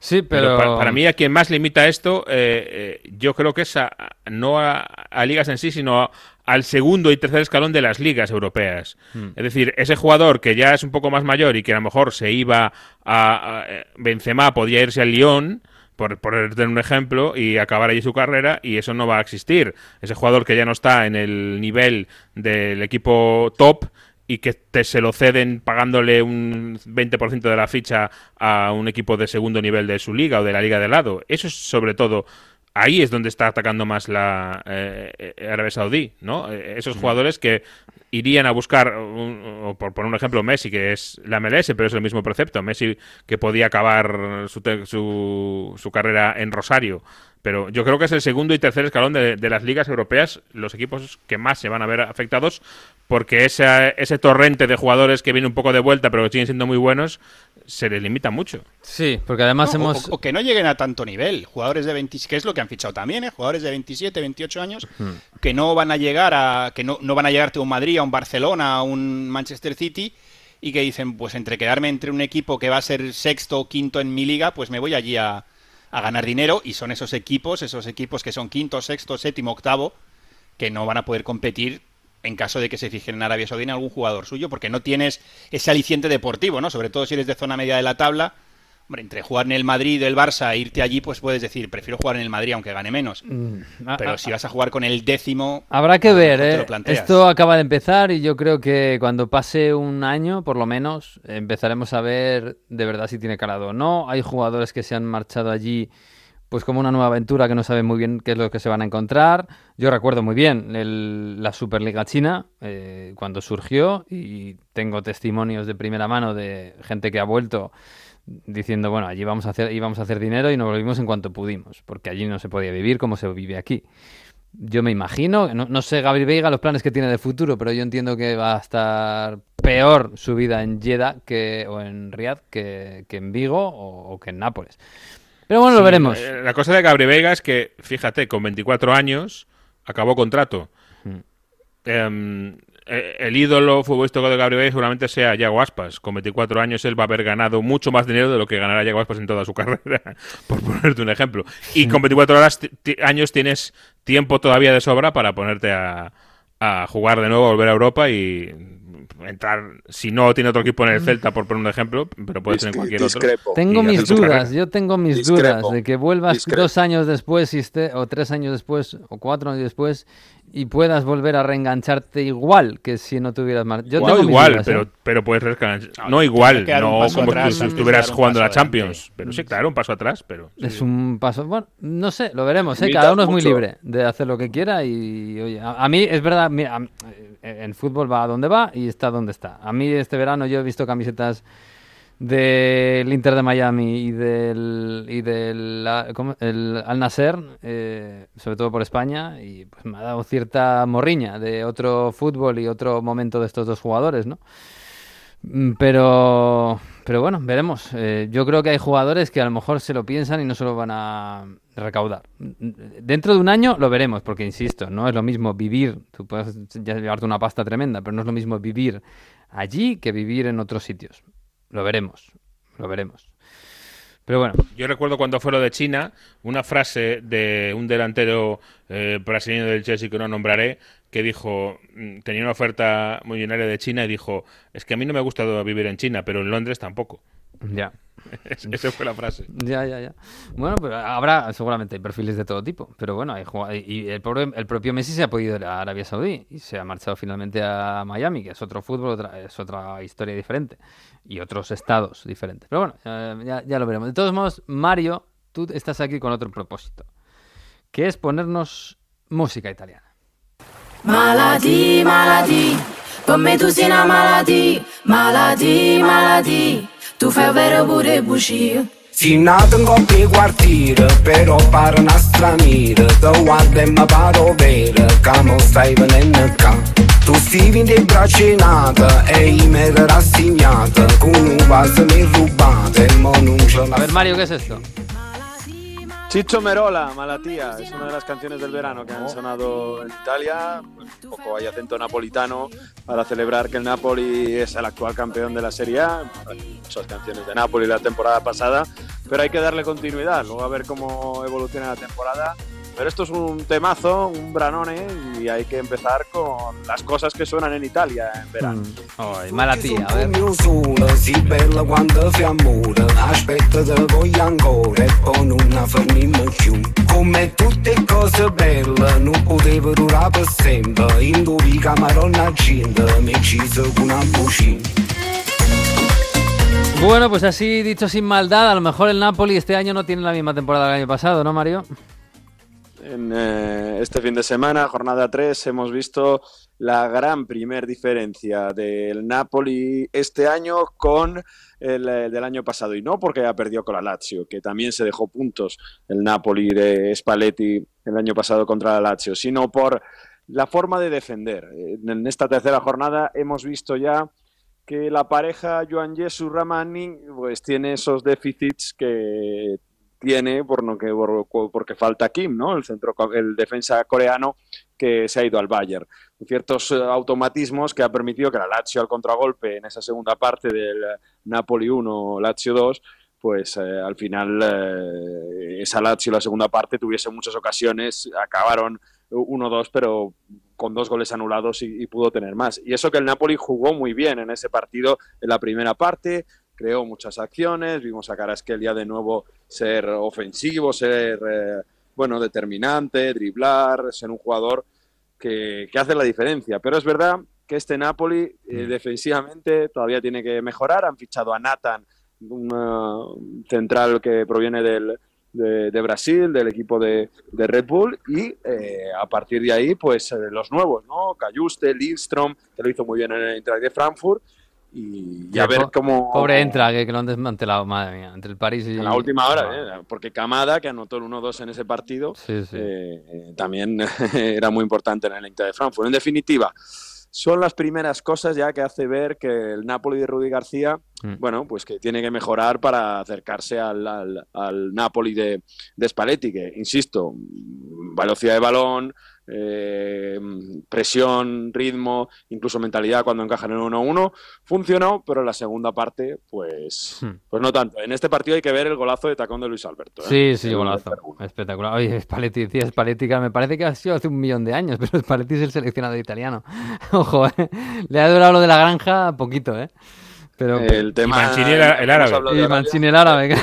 Sí, Pero, pero... para, para mí, a quien más limita esto, eh, eh, yo creo que es a- no a, a ligas en sí, sino a- al segundo y tercer escalón de las ligas europeas. Hmm. Es decir, ese jugador que ya es un poco más mayor y que a lo mejor se iba a, a- Benzema, podía irse al Lyon, por ponerte un ejemplo, y acabar allí su carrera, y eso no va a existir. Ese jugador que ya no está en el nivel del equipo top y que te se lo ceden pagándole un 20% de la ficha a un equipo de segundo nivel de su liga o de la liga de lado. Eso es sobre todo, ahí es donde está atacando más la eh, Arabia Saudí, ¿no? Eh, esos jugadores que irían a buscar, un- o por poner un ejemplo, Messi, que es la MLS, pero es el mismo precepto. Messi que podía acabar su, su, su carrera en Rosario. Pero yo creo que es el segundo y tercer escalón de, de las ligas europeas, los equipos que más se van a ver afectados, porque ese, ese torrente de jugadores que viene un poco de vuelta, pero que siguen siendo muy buenos, se les limita mucho. Sí, porque además No, hemos... o, o que no lleguen a tanto nivel. Jugadores de 20, que es lo que han fichado también, ¿eh? Jugadores de 27, 28 años que no van a llegar a que no, no van a llegarte a un Madrid, a un Barcelona, a un Manchester City y que dicen, pues entre quedarme entre un equipo que va a ser sexto o quinto en mi liga, pues me voy allí a, a ganar dinero y son esos equipos, esos equipos que son quinto, sexto, séptimo, octavo, que no van a poder competir en caso de que se fijen en Arabia Saudí en algún jugador suyo, porque no tienes ese aliciente deportivo, ¿no? Sobre todo si eres de zona media de la tabla. Hombre, entre jugar en el Madrid o el Barça e irte allí, pues puedes decir, prefiero jugar en el Madrid aunque gane menos. Ah, Pero ah, si vas a jugar con el décimo... Habrá que ver, ¿eh? Esto acaba de empezar y yo creo que cuando pase un año, por lo menos, empezaremos a ver de verdad si tiene calado o no. Hay jugadores que se han marchado allí pues como una nueva aventura que no saben muy bien qué es lo que se van a encontrar. Yo recuerdo muy bien la Superliga China eh, cuando surgió y tengo testimonios de primera mano de gente que ha vuelto diciendo, bueno, allí vamos a hacer, íbamos a hacer dinero y nos volvimos en cuanto pudimos, porque allí no se podía vivir como se vive aquí. Yo me imagino, no, sé Gabriel Veiga los planes que tiene de futuro, pero yo entiendo que va a estar peor su vida en Jeddah que, o en Riyadh que, que en Vigo o que en Nápoles. Pero bueno, lo veremos. eh, La cosa de Gabriel Vega es que, fíjate, con 24 años acabó contrato. Hmm. Em, eh, el ídolo futbolístico de Gabriel Vega seguramente sea Yago Aspas. Con 24 años él va a haber ganado mucho más dinero de lo que ganará Yago Aspas en toda su carrera, por ponerte un ejemplo. Y con 24 horas ti- ti- años tienes tiempo todavía de sobra para ponerte a, a jugar de nuevo, volver a Europa y entrar, si no tiene otro equipo en el Celta, por poner un ejemplo, pero puede ser en Discre- cualquier otro. discrepo. Tengo y mis dudas, yo tengo mis Discrepo. dudas de que vuelvas Discrepo. dos años después y esté, o tres años después o cuatro años después y puedas volver a reengancharte igual que si no tuvieras más. Yo no igual, dudas, ¿eh? pero, pero puedes rescatar. No, igual, no como atrás si estuvieras jugando a la. Champions. Pero sí, claro, un paso atrás, pero. sí, Es sí. un paso. Bueno, no sé, lo veremos. ¿eh? Cada uno es muy mucho. libre de hacer lo que quiera. Y oye, a, a mí es verdad, mira, a- en fútbol va a donde va y está donde está. A mí este verano yo he visto camisetas del Inter de Miami y del, el Al Nasser, eh, sobre todo por España, y pues me ha dado cierta morriña de otro fútbol y otro momento de estos dos jugadores, ¿no? Mm, pero, pero bueno, veremos. Eh, yo creo que hay jugadores que a lo mejor se lo piensan y no se lo van a recaudar. Dentro de un año lo veremos, porque insisto, no es lo mismo vivir, tú puedes llevarte una pasta tremenda, pero no es lo mismo vivir allí que vivir en otros sitios. Lo veremos, lo veremos. Pero bueno. Yo recuerdo cuando fue lo de China, una frase de un delantero eh, brasileño del Chelsea que no nombraré, que dijo, mm, tenía una oferta millonaria de China y dijo, es que a mí no me ha gustado vivir en China, pero en Londres tampoco. Ya. Esa fue la frase. Ya, ya, ya. Bueno, pero habrá seguramente hay perfiles de todo tipo. Pero bueno, hay y el, el, propio Messi se ha podido ir a Arabia Saudí y se ha marchado finalmente a Miami, que es otro fútbol, es otra historia diferente. Y otros estados diferentes. Pero bueno, ya, ya lo veremos. De todos modos, Mario, tú estás aquí con otro propósito, que es ponernos música italiana. Per me tu sei una maladi, maladi, maladi. Tu fai vero pure bugie. Si nato in coppia quartiere, però pare una straniera Te guardo e mi paro vera, che non stai venendo qua Tu stivi in te braccinata e io mi ero rassegnata Con un vaso mi rubate e mo non ce A ver Mario, ¿qué es esto? Chicho Merola, Malatía, es una de las canciones del verano que han sonado en Italia, un poco hay acento napolitano para celebrar que el Napoli es el actual campeón de la Serie A. Hay muchas canciones de Napoli la temporada pasada, pero hay que darle continuidad, luego a ver cómo evoluciona la temporada pero esto es un temazo, un branone, y hay que empezar con las cosas que suenan en Italia en verano. Mm. Oh, mala tía, a ver. Come tutte cose belle, non poteva durare per sempre. Indovi maronna accenda, mi ciso con una bucina. Bueno, pues así dicho sin maldad, a lo mejor el Napoli este año no tiene la misma temporada del año pasado, ¿no, Mario? En eh, este fin de semana, jornada 3, hemos visto la gran primer diferencia del Napoli este año con el, del año pasado. Y no porque haya perdido con la Lazio, que también se dejó puntos el Napoli de Spalletti el año pasado contra la Lazio, sino por la forma de defender. En esta tercera jornada hemos visto ya que la pareja Joan Jesus Ramani pues tiene esos déficits que tiene por no que porque falta Kim, ¿no? El centro el defensa coreano que se ha ido al Bayern. Ciertos eh, automatismos que ha permitido que la Lazio al contragolpe en esa segunda parte del Napoli 1 Lazio 2 pues eh, al final eh, esa Lazio la segunda parte tuviese muchas ocasiones, acabaron 1-2, pero con dos goles anulados y, y, pudo tener más. Y eso que el Napoli jugó muy bien en ese partido en la primera parte, creó muchas acciones, vimos a Carasquelia de nuevo ser ofensivo, ser eh, bueno, determinante, driblar, ser un jugador que, hace la diferencia. Pero es verdad que este Napoli eh, mm. defensivamente todavía tiene que mejorar. Han fichado a Nathan, un central que proviene del, de, Brasil, del equipo de, Red Bull, y eh, a partir de ahí, pues los nuevos, ¿no? Cayuste, Lindstrom, que lo hizo muy bien en el Inter de Frankfurt, y, a ver cómo... Pobre entra, que, lo han desmantelado, madre mía, entre el París y... En la última hora, ¿eh? porque Camada, que anotó el 1-2 en ese partido, eh, también era muy importante en el Inter de Frankfurt. En definitiva, son las primeras cosas ya que hace ver que el Napoli de Rudy García, mm. bueno, pues que tiene que mejorar para acercarse al, al, Napoli de, de Spalletti, que, insisto, velocidad de balón, eh, presión, ritmo, incluso mentalidad cuando encajan en el 1-1, funcionó, pero en la segunda parte, pues, hmm. pues no tanto. En este partido hay que ver el golazo de tacón de Luis Alberto. ¿eh? Sí, sí, golazo. Espectacular. Oye, Spalletti, sí, Spalletti, me parece que ha sido hace un millón de años, pero Spalletti es el seleccionado italiano. Ojo, ¿eh? le ha durado lo de la granja poquito, ¿eh? Pero, el tema, Mancini el, árabe. Y Mancini el árabe.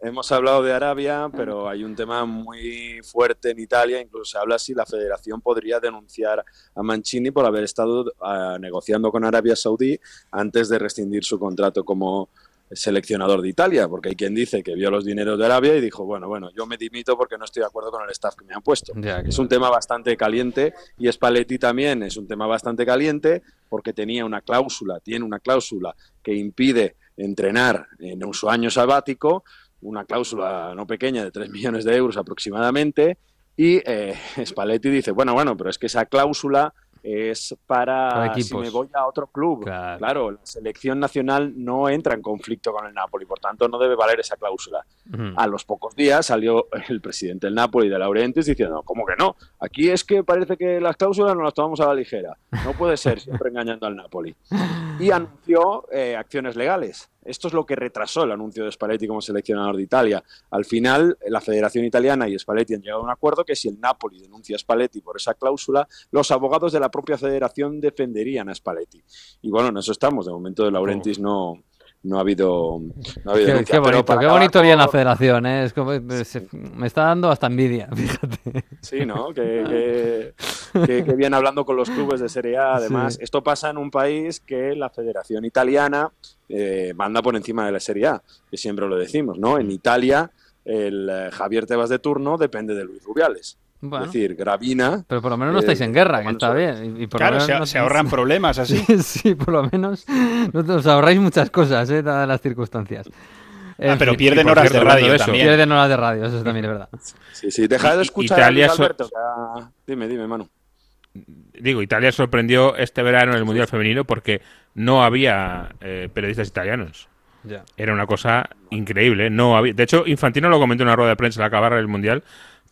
hemos hablado de Arabia, pero hay un tema muy fuerte en Italia. Incluso se habla si la federación podría denunciar a Mancini por haber estado uh, negociando con Arabia Saudí antes de rescindir su contrato como seleccionador de Italia, porque hay quien dice que vio los dineros de Arabia y dijo, bueno, bueno, yo me dimito porque no estoy de acuerdo con el staff que me han puesto. es un tema bastante caliente y Spalletti también es un tema bastante caliente porque tenía una cláusula, tiene una cláusula que impide entrenar en su año sabático, una cláusula no pequeña de 3 millones de euros aproximadamente, y eh, Spalletti dice, bueno, bueno, pero es que esa cláusula es para, si me voy a otro club. Claro. la selección nacional no entra en conflicto con el Napoli, por tanto no debe valer esa cláusula. A los pocos días salió el presidente del Napoli, de Laurentiis, diciendo, ¿cómo que no? Aquí es que parece que las cláusulas no las tomamos a la ligera. No puede ser siempre engañando al Napoli. Y anunció eh, acciones legales. Esto es lo que retrasó el anuncio de Spalletti como seleccionador de Italia. Al final, la Federación Italiana y Spalletti han llegado a un acuerdo que si el Napoli denuncia a Spalletti por esa cláusula, los abogados de la propia federación defenderían a Spalletti. Y bueno, en eso estamos. De momento, de Laurentis no, no ha habido, no ha habido qué, bonito, qué bonito haría la federación, ¿eh? es como, me está dando hasta envidia, fíjate. Sí, ¿no? Que, que, viene hablando con los clubes de Serie A. Además, esto pasa en un país que la Federación Italiana eh, manda por encima de la Serie A, que siempre lo decimos, ¿no? En Italia, el eh, Javier Tebas de turno depende de Luis Rubiales. Es decir, Gravina. Pero por lo menos no estáis en guerra, que está bien. Y, claro, se, ahorran problemas así. sí, por lo menos os ahorráis muchas cosas, ¿eh? dadas las circunstancias. Ah, pero pierden horas de radio eso. también. Pierden horas de radio, eso también es verdad. Sí, sí, deja de escuchar Italia a Alberto. Dime, dime, Manu. Digo, Italia sorprendió este verano en el Mundial Femenino porque no había eh, periodistas italianos. Era una cosa increíble. No había... De hecho, Infantino lo comentó en una rueda de prensa al acabar el Mundial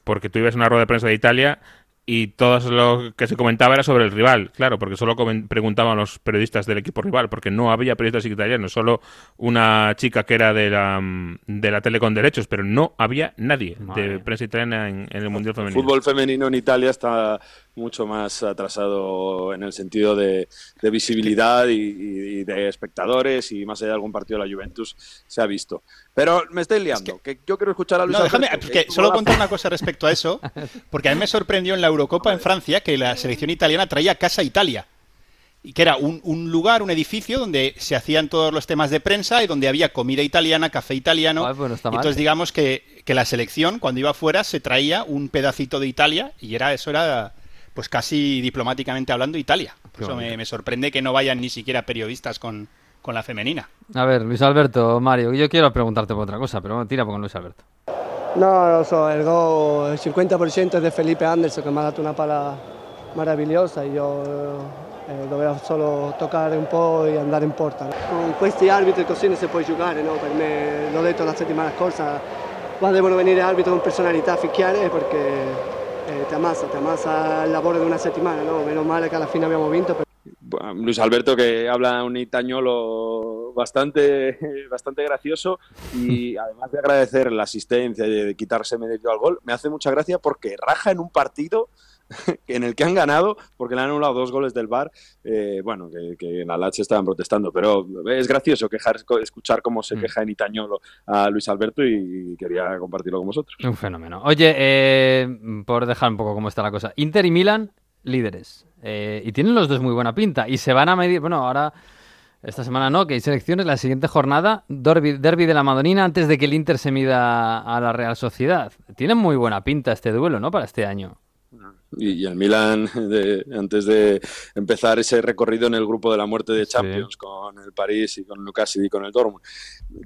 porque tú ibas a una rueda de prensa de Italia y todo lo que se comentaba era sobre el rival, claro, porque solo preguntaban los periodistas del equipo rival, porque no había periodistas italianos, solo una chica que era de la, de la tele con derechos, pero no había nadie de prensa italiana en, el Mundial Femenino. El fútbol femenino en Italia está mucho más atrasado en el sentido de, visibilidad y, de espectadores y más allá de algún partido de la Juventus se ha visto. Pero me estoy liando, que, yo quiero escuchar a Luis No, déjame, solo contar una cosa respecto a eso, porque a mí me sorprendió en la Eurocopa en Francia que la selección italiana traía Casa Italia y que era un, lugar, un edificio donde se hacían todos los temas de prensa y donde había comida italiana, café italiano. entonces digamos que, que, la selección cuando iba afuera se traía un pedacito de Italia y era eso era pues casi diplomáticamente hablando, Italia. Por eso me, sorprende que no vayan ni siquiera periodistas con, la femenina. A ver, Luis Alberto, Mario, yo quiero preguntarte por otra cosa, pero tira con Luis Alberto. No, so, el gol, el 50% es de Felipe Anderson que me ha dado una pala maravillosa y yo eh, dovevo solo toccare un po' e andare in porta. Con questi arbitri così non si può giocare, no? per me, l'ho detto la settimana scorsa, qua devono venire arbitri con personalità a perché eh, te amasa, te amasa el labor de una semana, ¿no? Menos mal que a la fin habíamos visto. Luis Alberto que habla un itañolo bastante, bastante gracioso y además de agradecer la asistencia y de quitarse medio al gol, me hace mucha gracia porque raja en un partido en el que han ganado porque le han anulado dos goles del bar. Eh, bueno, que, en la se estaban protestando, pero es gracioso quejar, escuchar cómo se mm. queja en Itañolo a Luis Alberto y quería compartirlo con vosotros. Un fenómeno. Oye, eh, por dejar un poco cómo está la cosa, Inter y Milan, líderes. Eh, y tienen los dos muy buena pinta y se van a medir. Bueno, ahora. Esta semana no, que hay selecciones. La siguiente jornada, derby, derby, de la Madonina antes de que el Inter se mida a la Real Sociedad. Tienen muy buena pinta este duelo, ¿no? Para este año. Y, el Milan, antes de empezar ese recorrido en el grupo de la muerte de Champions con el París y con Lucas y con el Dortmund.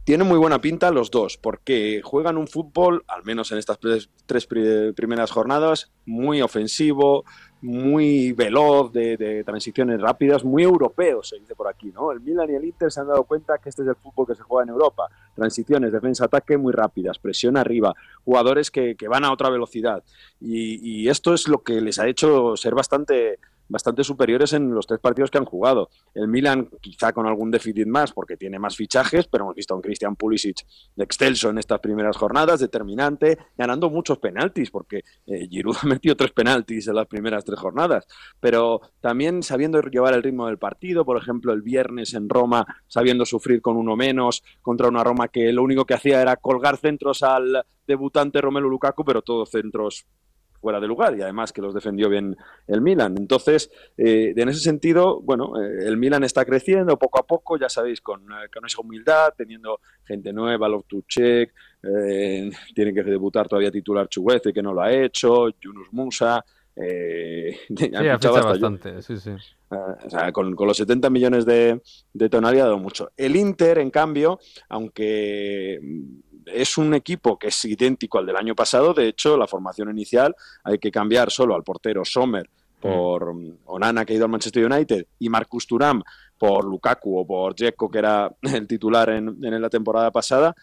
Tienen muy buena pinta los dos, porque juegan un fútbol, al menos en estas tres primeras jornadas, muy ofensivo, muy veloz, de, transiciones rápidas, muy europeo, se dice por aquí, ¿no? El Milan y el Inter se han dado cuenta que este es el fútbol que se juega en Europa. Transiciones, defensa, ataque muy rápidas, presión arriba, jugadores que, van a otra velocidad. y, esto es lo que les ha hecho ser bastante bastante superiores en los tres partidos que han jugado. El Milan quizá con algún déficit más porque tiene más fichajes, pero hemos visto a un Christian Pulisic de excelso en estas primeras jornadas, determinante, ganando muchos penaltis porque eh, Giroud ha metido tres penaltis en las primeras tres jornadas, pero también sabiendo llevar el ritmo del partido, por ejemplo el viernes en Roma sabiendo sufrir con uno menos contra una Roma que lo único que hacía era colgar centros al debutante Romelu Lukaku, pero todos centros fuera de lugar y además que los defendió bien el Milan. Entonces, eh, en ese sentido, bueno, eh, el Milan está creciendo poco a poco, ya sabéis, con, eh, con esa humildad, teniendo gente nueva, Loftuchek, eh, tiene que debutar todavía titular Chuguece, que no lo ha hecho, Yunus Musa, Eh, sí, ha bastante, sí, sí. O sea, con, los 70 millones de, de tonalidad ha dado mucho. El Inter, en cambio, aunque es un equipo que es idéntico al del año pasado, de hecho, la formación inicial hay que cambiar solo al portero Sommer por mm, Onana, que ha ido al Manchester United, y Marcus Thuram por Lukaku o por Dzeko, que era el titular en, la temporada pasada,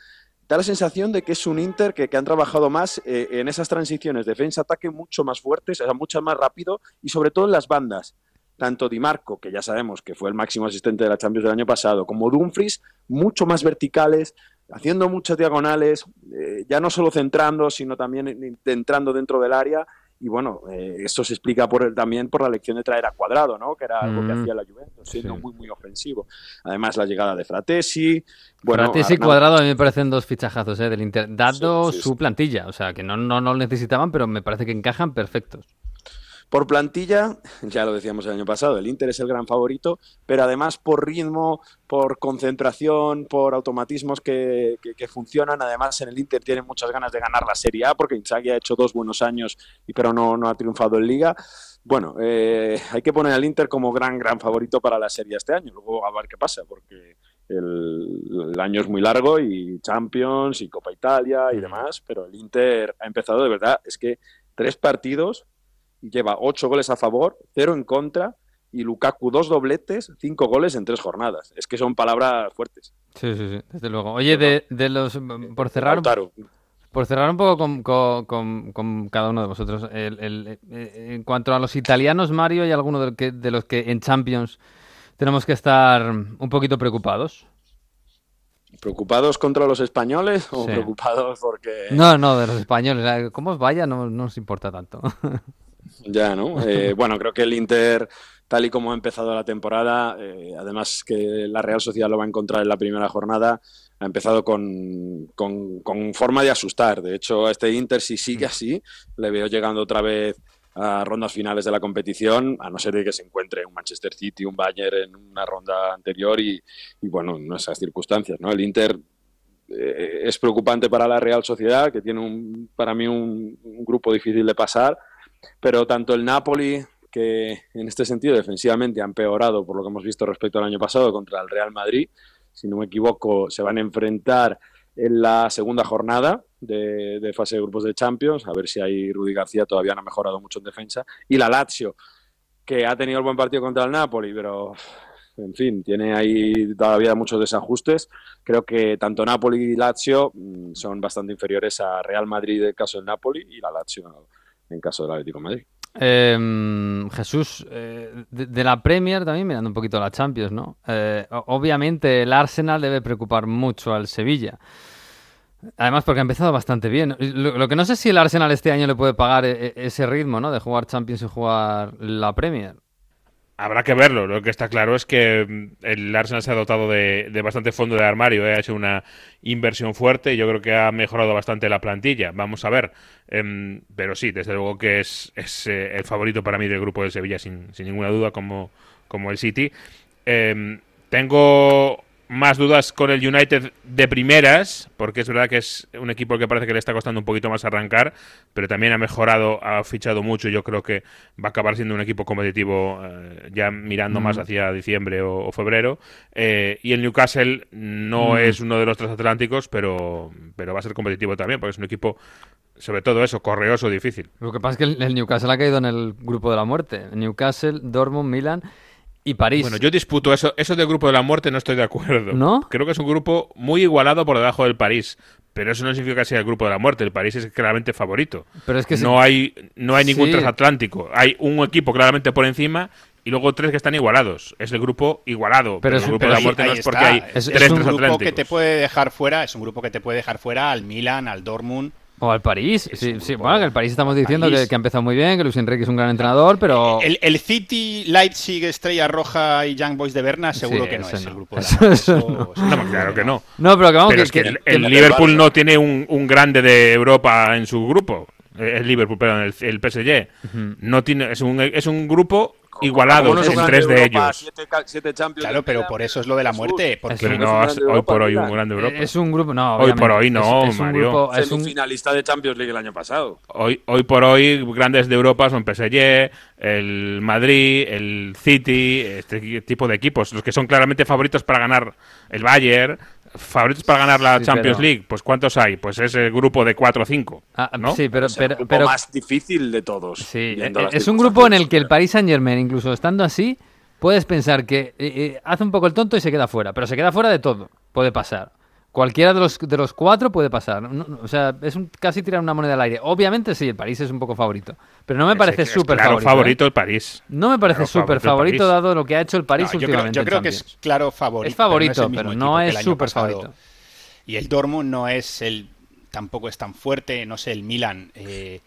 da la sensación de que es un Inter que, han trabajado más eh, en esas transiciones defensa-ataque mucho más fuertes, o sea, mucho más rápido y sobre todo en las bandas. Tanto Di Marco, que ya sabemos que fue el máximo asistente de la Champions del año pasado, como Dumfries, mucho más verticales, haciendo muchas diagonales, eh, ya no solo centrando, sino también entrando dentro del área y bueno, eh, esto se explica por también por la elección de traer a Cuadrado, ¿no? Que era algo que mm. hacía la Juventus, siendo muy, muy ofensivo. Además, la llegada de Fratesi. Bueno, Fratesi y Cuadrado a mí me parecen dos fichajazos ¿eh? del Inter, dado su plantilla. O sea, que no, no, no lo necesitaban, pero me parece que encajan perfectos. Por plantilla, ya lo decíamos el año pasado, el Inter es el gran favorito, pero además por ritmo, por concentración, por automatismos que, funcionan. Además, en el Inter tiene muchas ganas de ganar la Serie A, porque Inzaghi ha hecho dos buenos años, pero no, no ha triunfado en Liga. Bueno, eh, hay que poner al Inter como gran, gran favorito para la Serie este año. Luego a ver qué pasa, porque el, el, año es muy largo y Champions y Copa Italia y demás, pero el Inter ha empezado de verdad, es que tres partidos lleva ocho goles a favor, cero en contra, y Lukaku dos dobletes, cinco goles en tres jornadas. Es que son palabras fuertes. Sí, sí, sí, desde luego. Oye, de, de los por cerrar, por cerrar un poco con, con, cada uno de vosotros, el, eh, en cuanto a los italianos, Mario, ¿hay alguno de, que, de los que en Champions tenemos que estar un poquito preocupados? ¿Preocupados contra los españoles o preocupados porque.? No, no, de los españoles. ¿Cómo os vaya? No, no nos importa tanto. Ya, ¿no? Eh, bueno, creo que el Inter, tal y como ha empezado la temporada, eh, además que la Real Sociedad lo va a encontrar en la primera jornada, ha empezado con, con, forma de asustar. De hecho, a este Inter, si sigue así, le veo llegando otra vez a rondas finales de la competición, a no ser de que se encuentre un Manchester City, un Bayern en una ronda anterior y, bueno, en esas circunstancias, ¿no? El Inter eh, es preocupante para la Real Sociedad, que tiene un, para mí un grupo difícil de pasar pero tanto el Napoli, que en este sentido defensivamente ha empeorado por lo que hemos visto respecto al año pasado contra el Real Madrid, si no me equivoco, se van a enfrentar en la segunda jornada de, fase de grupos de Champions, a ver si ahí Rudy García todavía no ha mejorado mucho en defensa, y la Lazio, que ha tenido el buen partido contra el Napoli, pero en fin, tiene ahí todavía muchos desajustes. Creo que tanto Napoli y Lazio mm, son bastante inferiores a Real Madrid en el caso del Napoli y la Lazio en caso del Atlético de Madrid. Em, Jesús, eh, de, la Premier también mirando un poquito a la Champions, ¿no? Eh, obviamente el Arsenal debe preocupar mucho al Sevilla. Además porque ha empezado bastante bien. Lo, que no sé si el Arsenal este año le puede pagar e, e, ese ritmo, ¿no? De jugar Champions y jugar la Premier. Habrá que verlo. Lo que está claro es que mm, el Arsenal se ha dotado de, bastante fondo de armario. ¿eh? Ha hecho una inversión fuerte y yo creo que ha mejorado bastante la plantilla. Vamos a ver. Em, pero sí, desde luego que es, eh, el favorito para mí del grupo de Sevilla, sin, ninguna duda, como, como el City. Em, tengo más dudas con el United de primeras, porque es verdad que es un equipo que parece que le está costando un poquito más arrancar, pero también ha mejorado, ha fichado mucho. Yo creo que va a acabar siendo un equipo competitivo eh, ya mirando más hacia diciembre o, febrero. Eh, y el Newcastle no es uno de los transatlánticos, pero, pero va a ser competitivo también, porque es un equipo, sobre todo eso, correoso, difícil. Lo que pasa es que el, Newcastle ha caído en el grupo de la muerte. Newcastle, Dortmund, Milan y París. Bueno, yo disputo eso. Eso del grupo de la muerte no estoy de acuerdo. ¿No? Creo que es un grupo muy igualado por debajo del París. Pero eso no significa que sea el grupo de la muerte. El París es claramente favorito. Pero es que no hay no hay ningún transatlántico. Hay un equipo claramente por encima y luego tres que están igualados. Es el grupo igualado. Pero, el grupo de la muerte no es porque hay es, tres es un grupo que te puede dejar fuera. Es un grupo que te puede dejar fuera al Milan, al Dortmund o al París. Sí, sí, bueno, que el París estamos diciendo Que, ha empezado muy bien, que Luis Enrique es un gran entrenador, pero. El, City, Leipzig, Estrella Roja y Young Boys de Berna, seguro que no es el grupo. no, claro que no. No, pero que vamos que, el, Liverpool no tiene un, un, grande de Europa en su grupo. El Liverpool, perdón, el, PSG. no tiene, es, un, es un grupo igualados en tres de ellos. Siete, siete Claro, pero por eso es lo de la muerte. Porque no, es- hoy por hoy un grande de Europa. Es un grupo, no. Hoy por hoy no, es, es un Mario. grupo, es un, Semifinalista de Champions League el año pasado. Hoy, hoy por hoy, grandes de Europa son PSG, el Madrid, el City, este tipo de equipos, los que son claramente favoritos para ganar el Bayern, favoritos para ganar la Sí, Champions pero- League. Pues ¿cuántos hay? Pues es el grupo de 4 o 5. Ah, ¿no? Sí, pero, Es el pero, grupo pero más difícil de todos. Sí, eh, las es un grupo en el que el. Paris Saint Germain, incluso estando así, puedes pensar que eh, eh, hace un poco el tonto y se queda fuera, pero se queda fuera de todo. Puede pasar. Cualquiera de los, de los cuatro puede pasar. No- no, o sea, es un, casi tirar una moneda al aire. Obviamente sí, el París es un poco favorito, pero no me parece súper claro favorito. favorito ¿eh? el París. No me parece Claro, súper favorito dado lo que ha hecho el París No, yo creo, últimamente. yo creo que es claro favorito. Es favorito, pero, no es súper favorito. Y el Dortmund no es el. Tampoco es tan fuerte. No sé, el Milan. eh,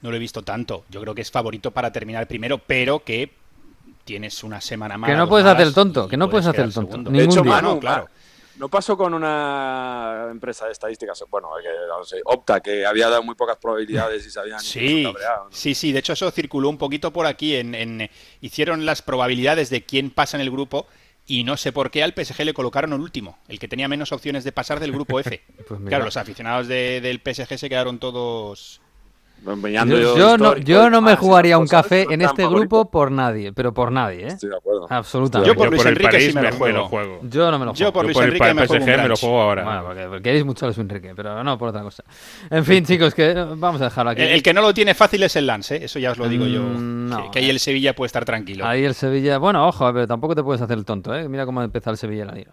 no lo he visto tanto. Yo creo que es favorito para terminar primero, pero que tienes una semana más. Que no puedes hacer el tonto, que no puedes hacer el tonto. segundo. Ningún de hecho, día. Manu, No, claro. ¿No pasó con una empresa de estadísticas? Bueno, que, no sé, Opta, que había dado muy pocas probabilidades y se habían Sí, cabreado, ¿no? sí, sí. De hecho, eso circuló un poquito por aquí. En, en- hicieron las probabilidades de quién pasa en el grupo y no sé por qué al PSG le colocaron el último, el que tenía menos opciones de pasar del grupo F. Pues claro, los aficionados de- del PSG se quedaron todos. Yo, yo no, yo no me jugaría un café en este grupo por nadie, pero por nadie, ¿eh? Estoy de acuerdo. Absolutamente. Yo por Luis Enrique sí me lo juego. Yo no me lo juego. Yo por Yo Luis Enrique me me lo juego ahora. Bueno, porque, porque queréis mucho a Luis Enrique, pero no por otra cosa. En fin, chicos, que vamos a dejarlo aquí. El, el que no lo tiene fácil es el Lance, ¿eh? eso ya os lo digo yo. Mm, no. que, que ahí el Sevilla puede estar tranquilo. Ahí el Sevilla, bueno, ojo, pero tampoco te puedes hacer el tonto, ¿eh? Mira cómo ha empezado el Sevilla en la liga.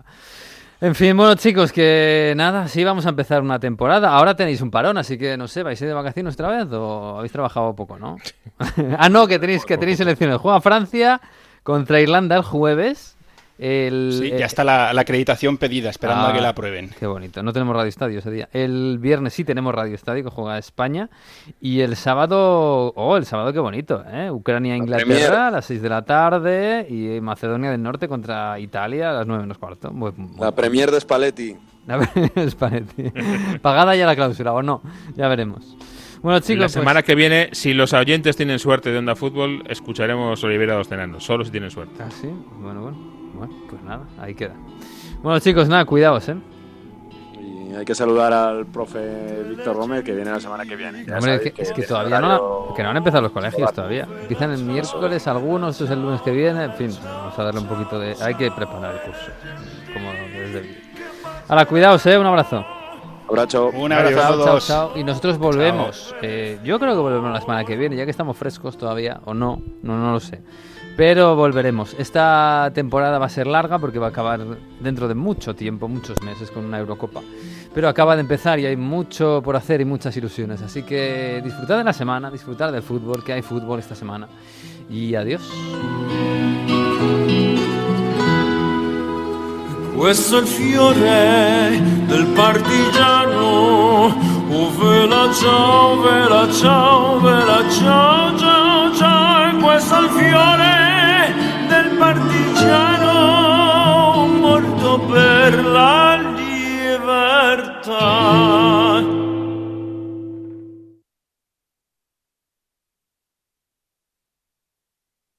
En fin, bueno, chicos, que nada, sí vamos a empezar una temporada. Ahora tenéis un parón, así que no sé, ¿vais a ir de vacaciones otra vez o habéis trabajado poco, no? ah, no, que tenéis que tenéis elecciones. Juega Francia contra Irlanda el jueves. El, Sí, eh, ya está la, la acreditación pedida, esperando Ah, a que la aprueben. Qué bonito. No tenemos Radio Estadio ese día. El viernes sí tenemos Radio Estadio que juega España. Y el sábado. Oh, el sábado qué bonito, ¿eh? Ucrania-Inglaterra Premier. a las 6 de la tarde. Y Macedonia del Norte contra Italia a las 9 menos cuarto. Muy- muy- La Premier de Spalletti. A ver, Spalletti. Pagada ya la cláusula o no. Ya veremos. Bueno, chicos. la pues- semana que viene, si los oyentes tienen suerte de Onda Fútbol, escucharemos Olivera dos Tenanos. Solo si tienen suerte. Ah, sí. Bueno, bueno. Bueno, pues nada, ahí queda. Bueno, chicos, nada, cuidaos, ¿eh? Y hay que saludar al profe Víctor Gómez que viene la semana que viene. Hombre, es sabéis que, es que tiene todavía no, que no han empezado los colegios todavía. Empiezan el miércoles algunos, eso es el lunes que viene, en fin, vamos a darle un poquito de... Hay que preparar el curso, como es debido. Ahora, cuidaos, ¿eh? Un abrazo. Abrazo. Un abrazo Chao, chao. Y nosotros volvemos. Eh, yo creo que volvemos la semana que viene, ya que estamos frescos todavía, o no, no, no lo sé. Pero volveremos. Esta temporada va a ser larga porque va a acabar dentro de mucho tiempo, muchos meses, con una Eurocopa. Pero acaba de empezar y hay mucho por hacer y muchas ilusiones. Así que disfrutad de la semana, disfrutad del fútbol, que hay fútbol esta semana. Y adiós. Questo è il fiore del partigiano. Oh. È il fiore del partigiano morto per la libertà.